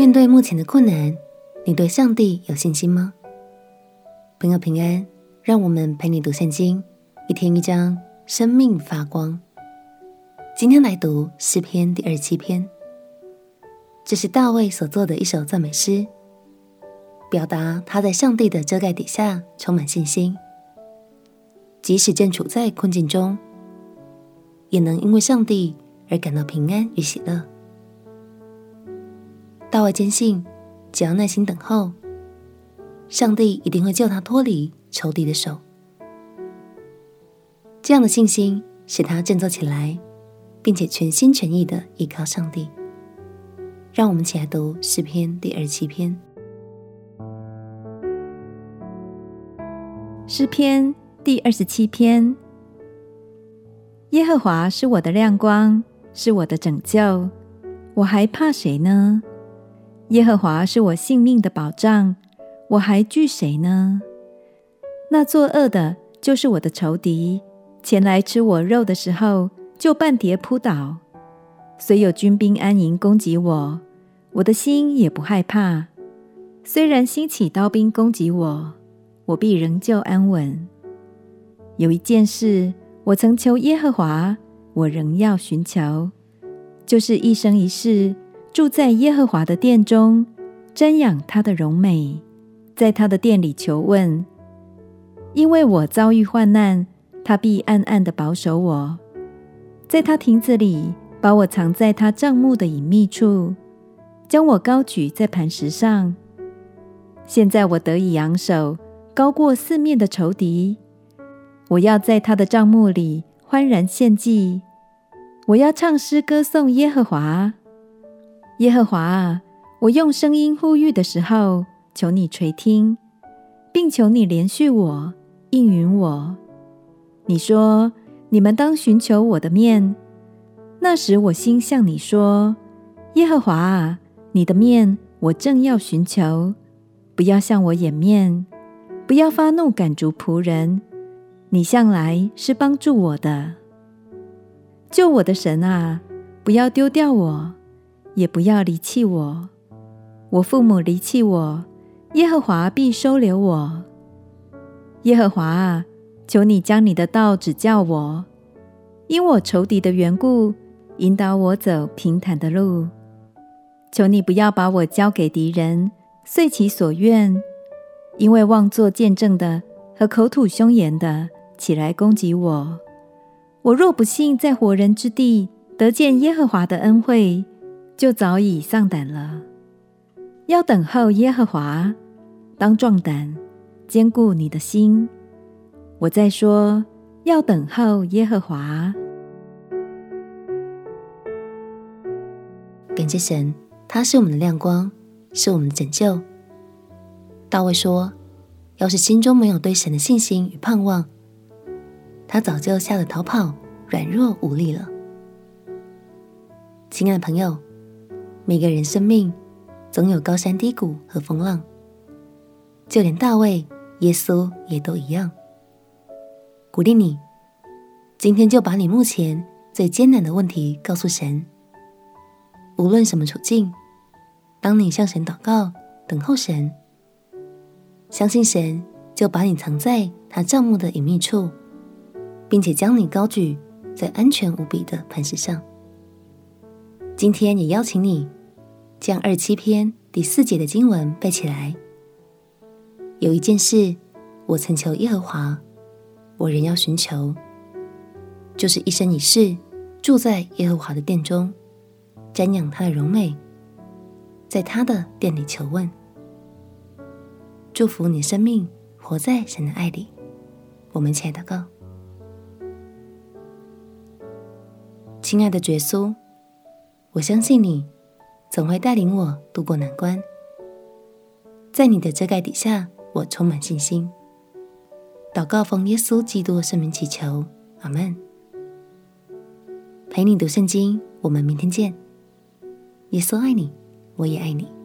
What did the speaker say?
面对目前的困难，你对上帝有信心吗？朋友平安，让我们陪你读圣经，一天一章，生命发光。今天来读诗篇第二七篇，这是大卫所作的一首赞美诗，表达他在上帝的遮盖底下充满信心，即使正处在困境中，也能因为上帝而感到平安与喜乐。大卫坚信，只要耐心等候，上帝一定会救他脱离仇敌的手。这样的信心使他振作起来，并且全心全意的依靠上帝。让我们一起来读诗篇第二十七篇。诗篇第二十七篇：耶和华是我的亮光，是我的拯救，我还怕谁呢？耶和华是我性命的保障，我还惧谁呢？那作恶的，就是我的仇敌，前来吃我肉的时候，就半跌扑倒。虽有军兵安营攻击我，我的心也不害怕。虽然兴起刀兵攻击我，我必仍旧安稳。有一件事，我曾求耶和华，我仍要寻求，就是一生一世。住在耶和华的殿中，瞻仰他的荣美，在他的殿里求问。因为我遭遇患难，他必暗暗地保守我，在他亭子里把我藏在他帐幕的隐秘处，将我高举在磐石上。现在我得以昂首，高过四面的仇敌。我要在他的帐幕里欢然献祭，我要唱诗歌颂耶和华。耶和华啊，我用声音呼吁的时候，求你垂听，并求你怜恤我，应允我。你说，你们当寻求我的面。那时我心向你说：耶和华啊，你的面我正要寻求，不要向我掩面，不要发怒赶逐仆人。你向来是帮助我的，救我的神啊，不要丢掉我。也不要离弃我，我父母离弃我，耶和华必收留我。耶和华啊，求你将你的道指教我，因我仇敌的缘故，引导我走平坦的路。求你不要把我交给敌人，遂其所愿，因为妄作见证的和口吐凶言的起来攻击我。我若不幸在活人之地得见耶和华的恩惠，就早已丧胆了。要等候耶和华，当壮胆，坚固你的心。我再说，要等候耶和华。感谢神，他是我们的亮光，是我们的拯救。大卫说：“要是心中没有对神的信心与盼望，他早就吓得逃跑，软弱无力了。”亲爱的朋友。每个人生命总有高山低谷和风浪，就连大卫、耶稣也都一样。鼓励你，今天就把你目前最艰难的问题告诉神。无论什么处境，当你向神祷告、等候神，相信神就把你藏在他帐幕的隐秘处，并且将你高举在安全无比的磐石上。今天也邀请你。将二七篇第四节的经文背起来。有一件事，我曾求耶和华，我仍要寻求，就是一生一世住在耶和华的殿中，瞻仰他的荣美，在他的殿里求问。祝福你生命活在神的爱里。我们一起来祷告。亲爱的耶稣，我相信你。总会带领我渡过难关，在你的遮盖底下，我充满信心。祷告奉耶稣基督圣名祈求，阿门。陪你读圣经，我们明天见。耶稣爱你，我也爱你。